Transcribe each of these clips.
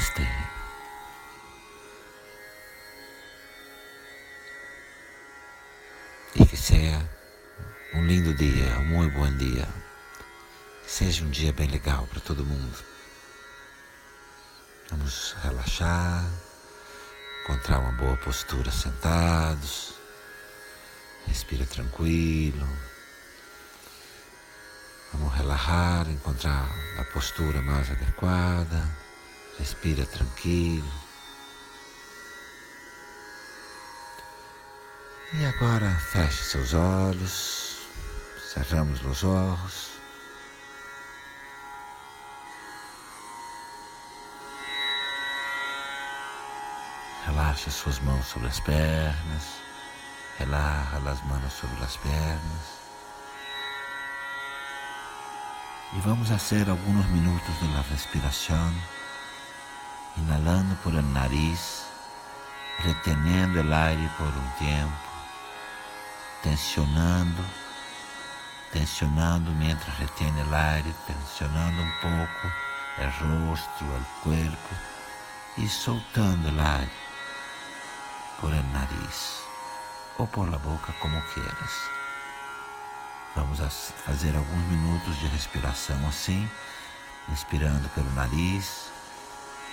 Namastê. E que seja um lindo dia, um muito bom dia. Seja um dia bem legal para todo mundo. Vamos relaxar, encontrar uma boa postura sentados. Respira tranquilo. Vamos relaxar, encontrar a postura mais adequada. Respira tranquilo. E agora feche seus olhos, cerramos os olhos. Relaxe suas mãos sobre as pernas, relaxa as mãos sobre as pernas. E vamos fazer alguns minutos de la respiração, inalando por el nariz, reteniendo el aire por um tempo, tensionando, tensionando mientras retiene el aire, tensionando um pouco el rostro, el cuerpo e soltando el aire por el nariz ou por la boca, como quieras. Vamos fazer alguns minutos de respiração assim, inspirando pelo nariz,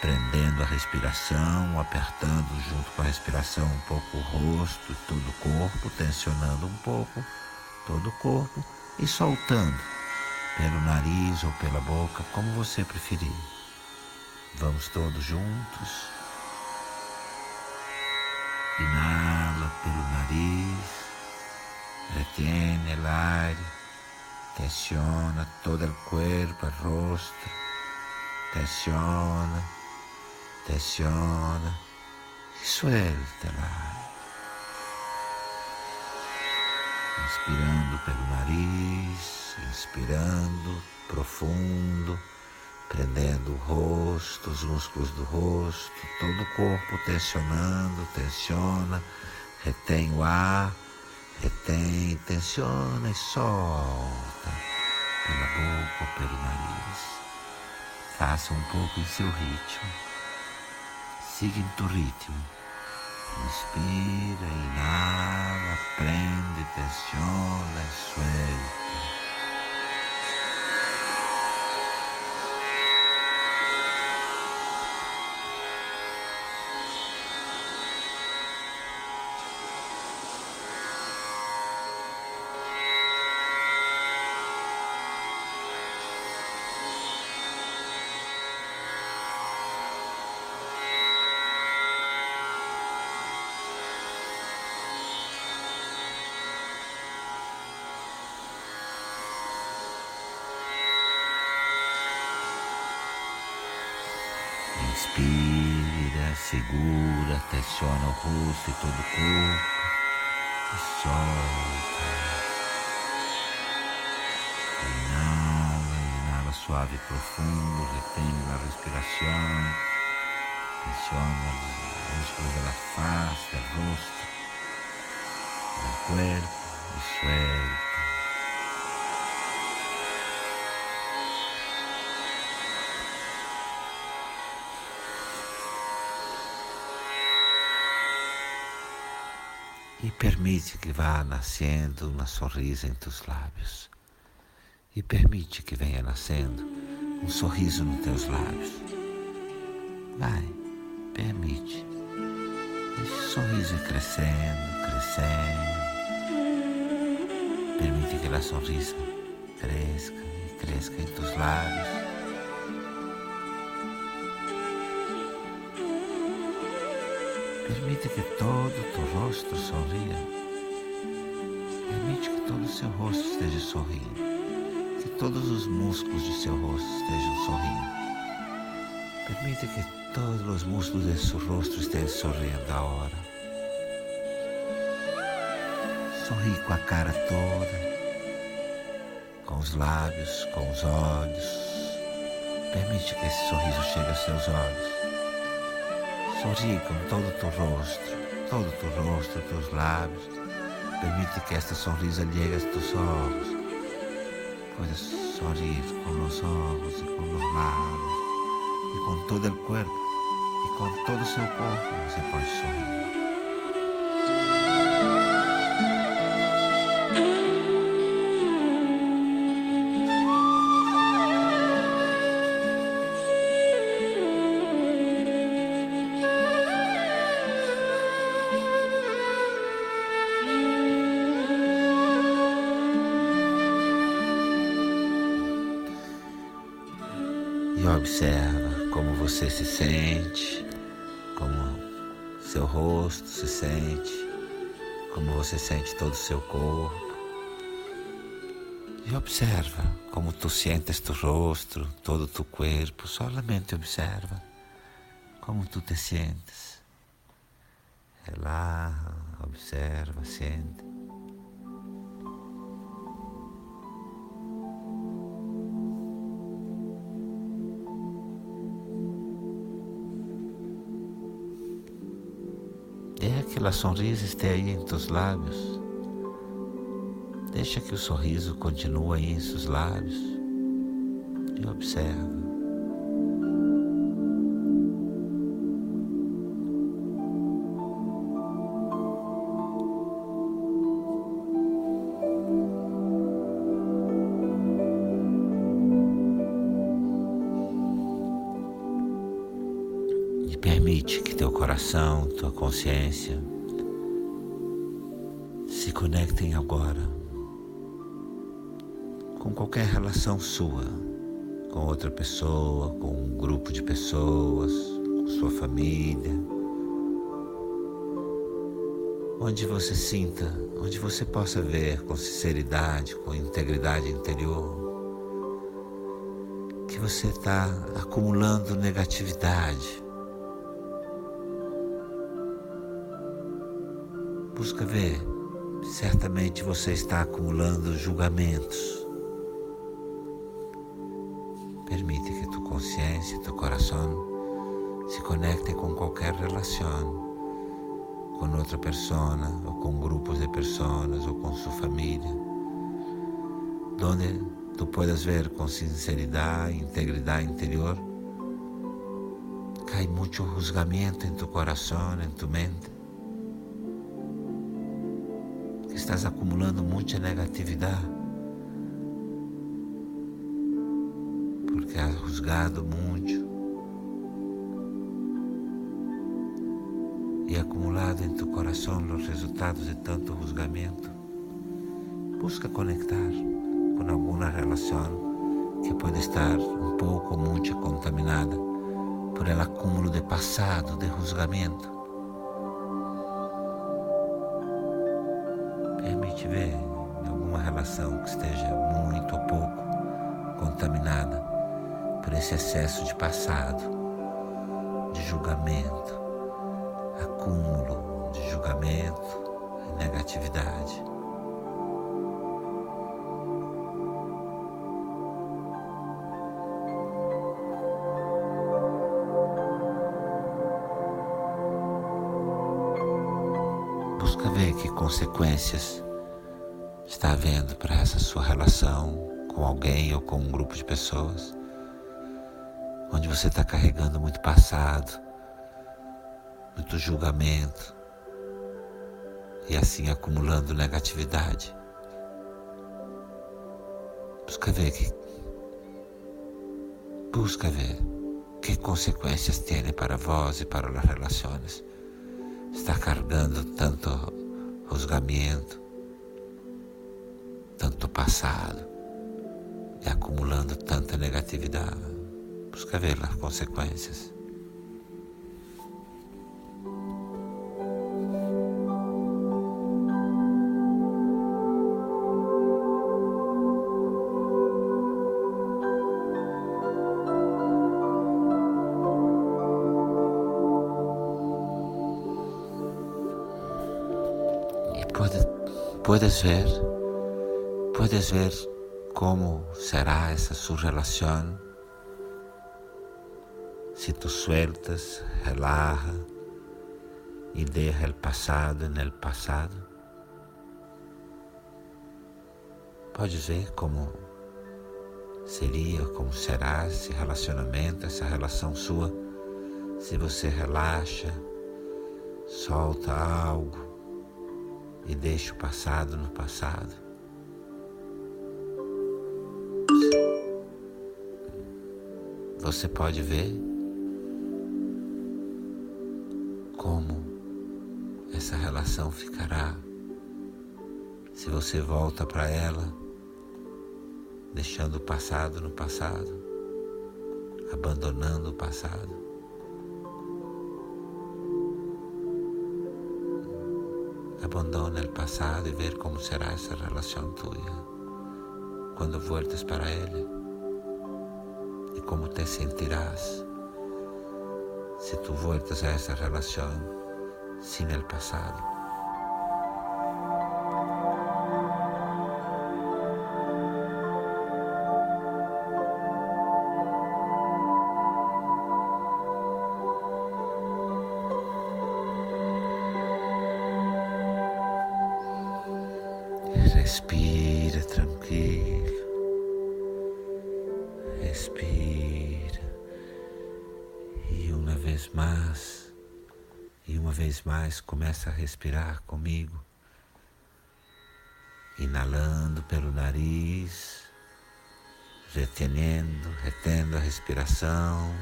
prendendo a respiração, apertando junto com a respiração um pouco o rosto e todo o corpo, tensionando um pouco todo o corpo e soltando pelo nariz ou pela boca, como você preferir. Vamos todos juntos. Inala pelo nariz. Retiene el aire, tensiona todo el cuerpo, el rostro, tensiona, tensiona el aire. Inspirando pelo nariz, inspirando profundo, prendendo o rosto, os músculos do rosto, todo o corpo tensionando, tensiona, retém o ar Retém, tensiona e solta pela boca ou pelo nariz. Faça um pouco em seu ritmo. Siga em teu ritmo. Inspira, inala, prende, tensiona e suelta. Inspira, segura, tensiona o rosto e todo o corpo e solta. Inala, inala suave e profundo, retém a respiração, tensiona os músculos da face, do rosto, do corpo e suelta. E permite que vá nascendo uma sorriso em teus lábios. E permite que venha nascendo um sorriso nos teus lábios. Vai, permite. Esse sorriso é crescendo, crescendo. Permite que a sorriso cresça e cresça em teus lábios. Permite que todo o teu rosto sorria. Permite que todo o seu rosto esteja sorrindo. Que todos os músculos de seu rosto estejam sorrindo. Permite que todos os músculos de seu rosto estejam sorrindo agora. Sorri com a cara toda, com os lábios, com os olhos. Permite que esse sorriso chegue aos seus olhos. Sorri com todo o teu rosto, todo o teu rosto, teus lábios. Permite que esta sonrisa llegue a teus olhos. Puedes sorrir com os olhos e com os lábios e com todo o corpo. E com todo o seu corpo você pode sorrir. Observa como você se sente, como seu rosto se sente, como você sente todo o seu corpo. E observa como tu sientes tu rosto, todo tu corpo, solamente observa como tu te sientes. Relaja, observa, sente. Que a sonrisa esteja aí em teus lábios. Deixa que o sorriso continue aí em seus lábios e observa. Permite que teu coração, tua consciência se conectem agora com qualquer relação sua, com outra pessoa, com um grupo de pessoas, com sua família. Onde você sinta, onde você possa ver com sinceridade, com integridade interior, que você está acumulando negatividade Busca ver. Certamente você está acumulando julgamentos. Permite que tu consciência, tu coração se conecte com qualquer relação, com outra pessoa, ou com grupos de pessoas, ou com sua família, onde tu puedas ver com sinceridade integridade interior, cai muito julgamento em tu coração, em tu mente estás acumulando muita negatividade. Porque has juzgado muito e acumulado em tu coração os resultados de tanto julgamento. Busca conectar com alguma relação que pode estar um pouco muito contaminada por el acúmulo de passado, de julgamento. Estiver em alguma relação que esteja muito ou pouco contaminada por esse excesso de passado, de julgamento, acúmulo de julgamento negatividade. Busca ver que consequências está havendo para essa sua relação com alguém ou com um grupo de pessoas, onde você está carregando muito passado, muito julgamento e assim acumulando negatividade. Busca ver que busca ver que consequências tem para vós e para as relações. Está carregando tanto juzgamento, tanto passado e acumulando tanta negatividade. Busca ver as consequências. E pode, puedes ver Puedes ver cómo será esa su relación si tú sueltas, relaja y deja el pasado en el pasado. Puedes ver como seria, como será esse relacionamento, essa relação sua, Se você relaxa, solta algo e deixa o passado no passado. Você pode ver como essa relação ficará se você volta para ela, deixando o passado no passado, abandonando o passado. Abandona o passado e ver como será essa relação tuya quando voltes para ele e como te sentirás se tu voltas a essa relação sem o passado. Respira tranquilo. Vez mais, e uma vez mais, começa a respirar comigo. Inalando pelo nariz, retendo, retendo a respiração,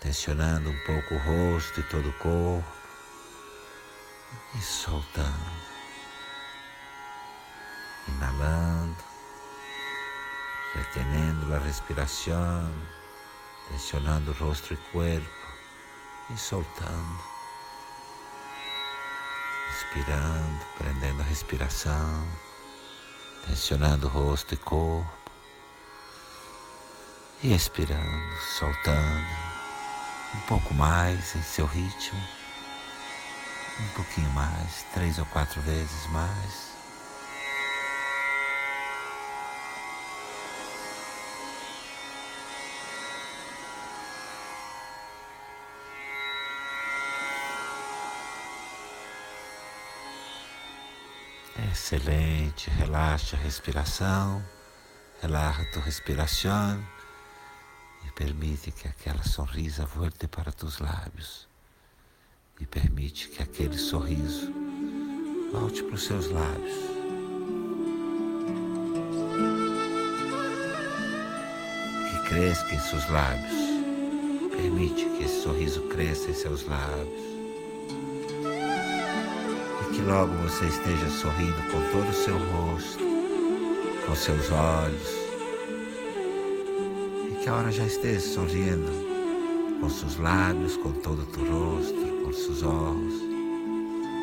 tensionando um pouco o rosto e todo o corpo e soltando inhalando, reteniendo a respiração, tensionando o rosto e corpo e soltando. Inspirando, prendendo a respiração, tensionando o rosto e corpo. E expirando, soltando. Um pouco mais em seu ritmo. Um pouquinho mais, três ou quatro vezes mais. Excelente, relaxa a respiração, relaxa a tua respiração e permite que aquela sorrisa volte para tus lábios e permite que aquele sorriso volte para os seus lábios. Que cresça em seus lábios. Permite que esse sorriso cresça em seus lábios logo você esteja sorrindo com todo o seu rosto, com seus olhos, e que a hora já esteja sorrindo com seus lábios, com todo o teu rosto, com seus olhos,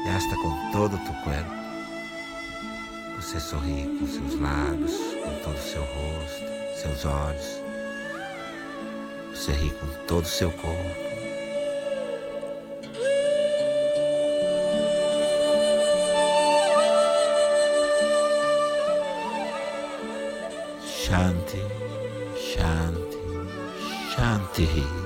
e hasta com todo o teu corpo. Você sorri com seus lábios, com todo o seu rosto, seus olhos. Você ri com todo o seu corpo. Shanti Shanti Shanti he.